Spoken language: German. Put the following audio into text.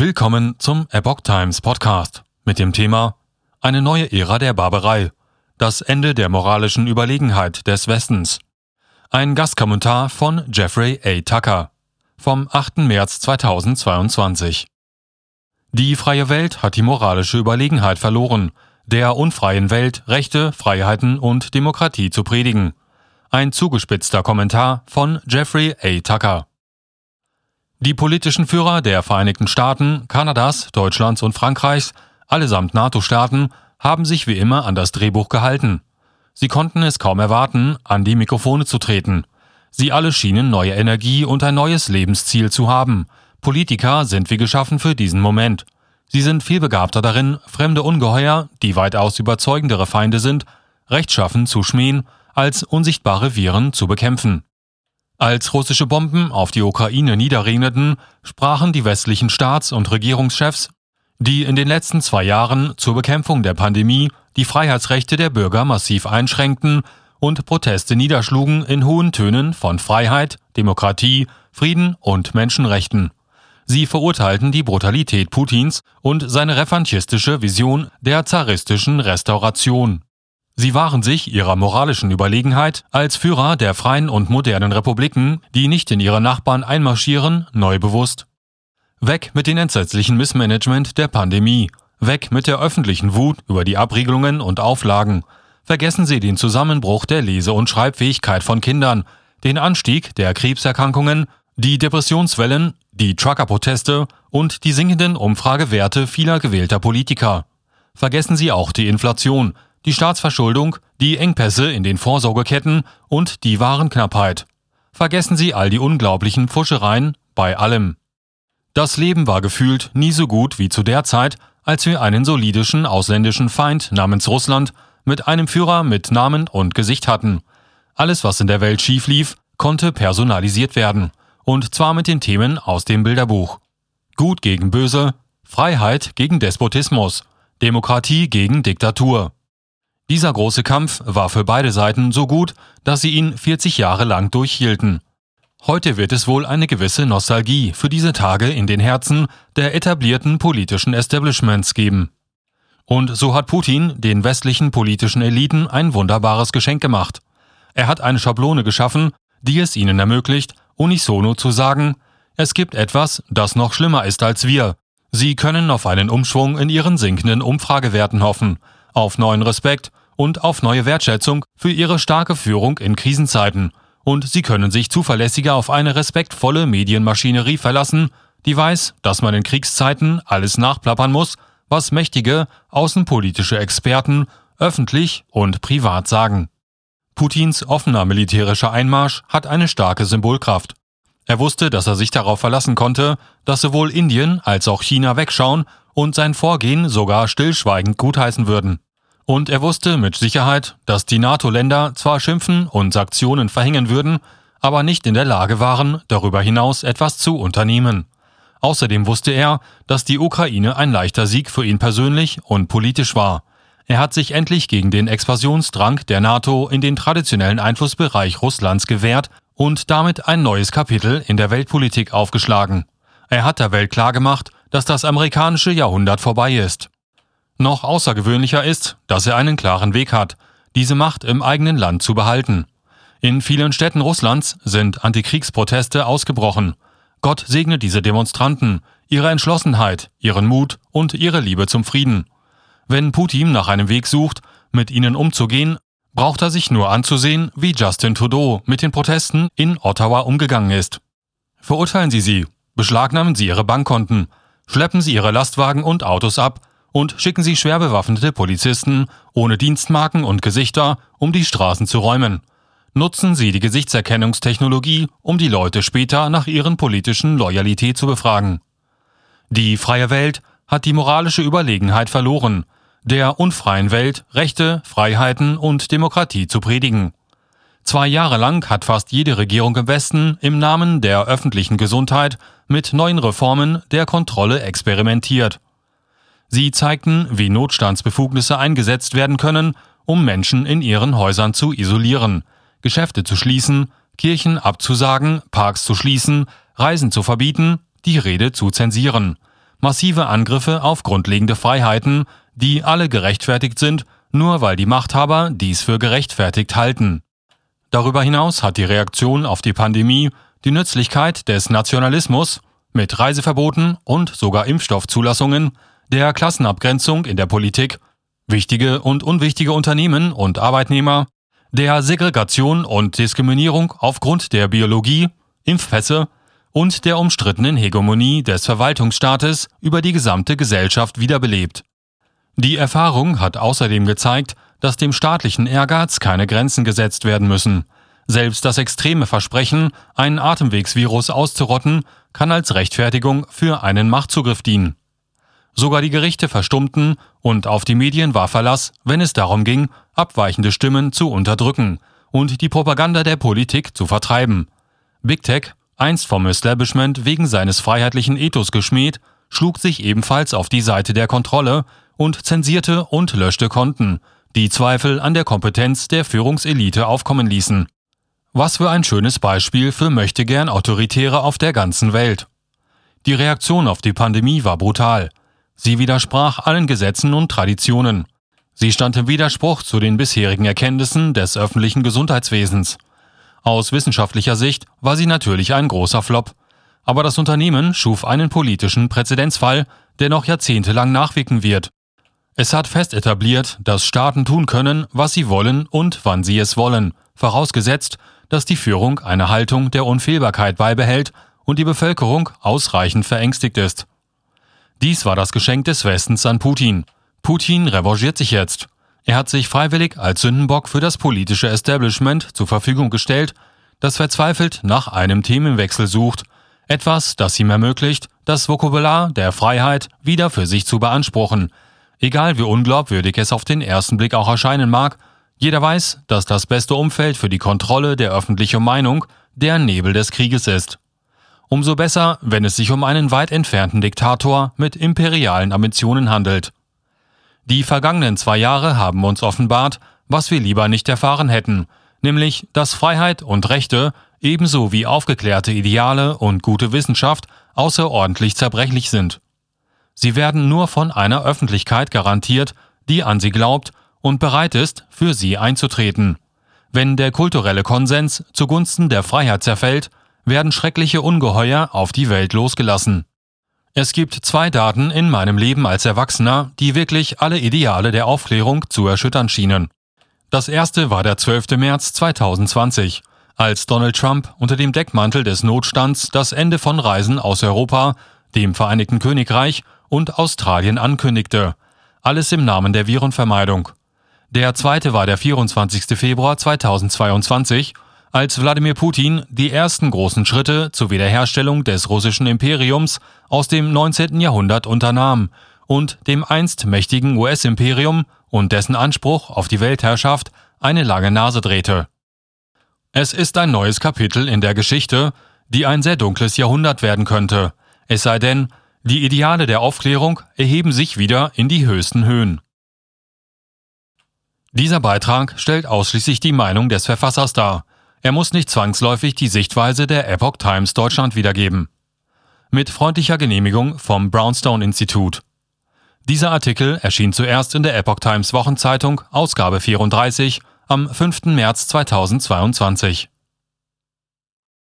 Willkommen zum Epoch Times Podcast mit dem Thema Eine neue Ära der Barbarei. Das Ende der moralischen Überlegenheit des Westens. Ein Gastkommentar von Jeffrey A. Tucker vom 8. März 2022. Die freie Welt hat die moralische Überlegenheit verloren, der unfreien Welt Rechte, Freiheiten und Demokratie zu predigen. Ein zugespitzter Kommentar von Jeffrey A. Tucker. Die politischen Führer der Vereinigten Staaten, Kanadas, Deutschlands und Frankreichs, allesamt NATO-Staaten, haben sich wie immer an das Drehbuch gehalten. Sie konnten es kaum erwarten, an die Mikrofone zu treten. Sie alle schienen neue Energie und ein neues Lebensziel zu haben. Politiker sind wie geschaffen für diesen Moment. Sie sind viel begabter darin, fremde Ungeheuer, die weitaus überzeugendere Feinde sind, rechtschaffen zu schmähen, als unsichtbare Viren zu bekämpfen. Als russische Bomben auf die Ukraine niederregneten, sprachen die westlichen Staats- und Regierungschefs, die in den letzten zwei Jahren zur Bekämpfung der Pandemie die Freiheitsrechte der Bürger massiv einschränkten und Proteste niederschlugen in hohen Tönen von Freiheit, Demokratie, Frieden und Menschenrechten. Sie verurteilten die Brutalität Putins und seine revanchistische Vision der zaristischen Restauration. Sie waren sich ihrer moralischen Überlegenheit als Führer der freien und modernen Republiken, die nicht in ihre Nachbarn einmarschieren, neu bewusst. Weg mit den entsetzlichen Missmanagement der Pandemie, weg mit der öffentlichen Wut über die Abriegelungen und Auflagen. Vergessen Sie den Zusammenbruch der Lese- und Schreibfähigkeit von Kindern, den Anstieg der Krebserkrankungen, die Depressionswellen, die Truckerproteste und die sinkenden Umfragewerte vieler gewählter Politiker. Vergessen Sie auch die Inflation, die Staatsverschuldung, die Engpässe in den Vorsorgeketten und die Warenknappheit. Vergessen Sie all die unglaublichen Pfuschereien bei allem. Das Leben war gefühlt nie so gut wie zu der Zeit, als wir einen solidischen ausländischen Feind namens Russland mit einem Führer mit Namen und Gesicht hatten. Alles, was in der Welt schief lief, konnte personalisiert werden. Und zwar mit den Themen aus dem Bilderbuch. Gut gegen Böse, Freiheit gegen Despotismus, Demokratie gegen Diktatur. Dieser große Kampf war für beide Seiten so gut, dass sie ihn 40 Jahre lang durchhielten. Heute wird es wohl eine gewisse Nostalgie für diese Tage in den Herzen der etablierten politischen Establishments geben. Und so hat Putin den westlichen politischen Eliten ein wunderbares Geschenk gemacht. Er hat eine Schablone geschaffen, die es ihnen ermöglicht, unisono zu sagen, es gibt etwas, das noch schlimmer ist als wir. Sie können auf einen Umschwung in ihren sinkenden Umfragewerten hoffen, auf neuen Respekt und auf neue Wertschätzung für ihre starke Führung in Krisenzeiten. Und sie können sich zuverlässiger auf eine respektvolle Medienmaschinerie verlassen, die weiß, dass man in Kriegszeiten alles nachplappern muss, was mächtige außenpolitische Experten öffentlich und privat sagen. Putins offener militärischer Einmarsch hat eine starke Symbolkraft. Er wusste, dass er sich darauf verlassen konnte, dass sowohl Indien als auch China wegschauen und sein Vorgehen sogar stillschweigend gutheißen würden. Und er wusste mit Sicherheit, dass die NATO-Länder zwar schimpfen und Sanktionen verhängen würden, aber nicht in der Lage waren, darüber hinaus etwas zu unternehmen. Außerdem wusste er, dass die Ukraine ein leichter Sieg für ihn persönlich und politisch war. Er hat sich endlich gegen den Expansionsdrang der NATO in den traditionellen Einflussbereich Russlands gewehrt und damit ein neues Kapitel in der Weltpolitik aufgeschlagen. Er hat der Welt klargemacht, dass das amerikanische Jahrhundert vorbei ist. Noch außergewöhnlicher ist, dass er einen klaren Weg hat, diese Macht im eigenen Land zu behalten. In vielen Städten Russlands sind Antikriegsproteste ausgebrochen. Gott segne diese Demonstranten, ihre Entschlossenheit, ihren Mut und ihre Liebe zum Frieden. Wenn Putin nach einem Weg sucht, mit ihnen umzugehen, braucht er sich nur anzusehen, wie Justin Trudeau mit den Protesten in Ottawa umgegangen ist. Verurteilen Sie sie, beschlagnahmen Sie ihre Bankkonten, schleppen Sie ihre Lastwagen und Autos ab und schicken Sie schwer bewaffnete Polizisten ohne Dienstmarken und Gesichter, um die Straßen zu räumen. Nutzen Sie die Gesichtserkennungstechnologie, um die Leute später nach ihren politischen Loyalität zu befragen. Die freie Welt hat die moralische Überlegenheit verloren, der unfreien Welt Rechte, Freiheiten und Demokratie zu predigen. Zwei Jahre lang hat fast jede Regierung im Westen im Namen der öffentlichen Gesundheit mit neuen Reformen der Kontrolle experimentiert. Sie zeigten, wie Notstandsbefugnisse eingesetzt werden können, um Menschen in ihren Häusern zu isolieren, Geschäfte zu schließen, Kirchen abzusagen, Parks zu schließen, Reisen zu verbieten, die Rede zu zensieren. massive Angriffe auf grundlegende Freiheiten, die alle gerechtfertigt sind, nur weil die Machthaber dies für gerechtfertigt halten. Darüber hinaus hat die Reaktion auf die Pandemie die Nützlichkeit des Nationalismus mit Reiseverboten und sogar Impfstoffzulassungen, der Klassenabgrenzung in der Politik, wichtige und unwichtige Unternehmen und Arbeitnehmer, der Segregation und Diskriminierung aufgrund der Biologie, Impfpässe und der umstrittenen Hegemonie des Verwaltungsstaates über die gesamte Gesellschaft wiederbelebt. Die Erfahrung hat außerdem gezeigt, dass dem staatlichen Ehrgeiz keine Grenzen gesetzt werden müssen. Selbst das extreme Versprechen, einen Atemwegsvirus auszurotten, kann als Rechtfertigung für einen Machtzugriff dienen. Sogar die Gerichte verstummten und auf die Medien war Verlass, wenn es darum ging, abweichende Stimmen zu unterdrücken und die Propaganda der Politik zu vertreiben. Big Tech, einst vom Establishment wegen seines freiheitlichen Ethos geschmäht, schlug sich ebenfalls auf die Seite der Kontrolle und zensierte und löschte Konten, die Zweifel an der Kompetenz der Führungselite aufkommen ließen. Was für ein schönes Beispiel für Möchtegern Autoritäre auf der ganzen Welt. Die Reaktion auf die Pandemie war brutal. Sie widersprach allen Gesetzen und Traditionen. Sie stand im Widerspruch zu den bisherigen Erkenntnissen des öffentlichen Gesundheitswesens. Aus wissenschaftlicher Sicht war sie natürlich ein großer Flop. Aber das Unternehmen schuf einen politischen Präzedenzfall, der noch jahrzehntelang nachwirken wird. Es hat fest etabliert, dass Staaten tun können, was sie wollen und wann sie es wollen, vorausgesetzt, dass die Führung eine Haltung der Unfehlbarkeit beibehält und die Bevölkerung ausreichend verängstigt ist. Dies war das Geschenk des Westens an Putin. Putin revanchiert sich jetzt. Er hat sich freiwillig als Sündenbock für das politische Establishment zur Verfügung gestellt, das verzweifelt nach einem Themenwechsel sucht, etwas, das ihm ermöglicht, das Vokabular der Freiheit wieder für sich zu beanspruchen – Egal wie unglaubwürdig es auf den ersten Blick auch erscheinen mag, jeder weiß, dass das beste Umfeld für die Kontrolle der öffentlichen Meinung der Nebel des Krieges ist. Umso besser, wenn es sich um einen weit entfernten Diktator mit imperialen Ambitionen handelt. Die vergangenen zwei Jahre haben uns offenbart, was wir lieber nicht erfahren hätten, nämlich, dass Freiheit und Rechte ebenso wie aufgeklärte Ideale und gute Wissenschaft außerordentlich zerbrechlich sind. Sie werden nur von einer Öffentlichkeit garantiert, die an sie glaubt und bereit ist, für sie einzutreten. Wenn der kulturelle Konsens zugunsten der Freiheit zerfällt, werden schreckliche Ungeheuer auf die Welt losgelassen. Es gibt zwei Daten in meinem Leben als Erwachsener, die wirklich alle Ideale der Aufklärung zu erschüttern schienen. Das erste war der 12. März 2020, als Donald Trump unter dem Deckmantel des Notstands das Ende von Reisen aus Europa, dem Vereinigten Königreich und Australien ankündigte. Alles im Namen der Virenvermeidung. Der zweite war der 24. Februar 2022, als Wladimir Putin die ersten großen Schritte zur Wiederherstellung des russischen Imperiums aus dem 19. Jahrhundert unternahm und dem einst mächtigen US-Imperium und dessen Anspruch auf die Weltherrschaft eine lange Nase drehte. Es ist ein neues Kapitel in der Geschichte, die ein sehr dunkles Jahrhundert werden könnte, es sei denn, die Ideale der Aufklärung erheben sich wieder in die höchsten Höhen. Dieser Beitrag stellt ausschließlich die Meinung des Verfassers dar. Er muss nicht zwangsläufig die Sichtweise der Epoch Times Deutschland wiedergeben. Mit freundlicher Genehmigung vom Brownstone Institut. Dieser Artikel erschien zuerst in der Epoch Times Wochenzeitung, Ausgabe 34, am 5. März 2022.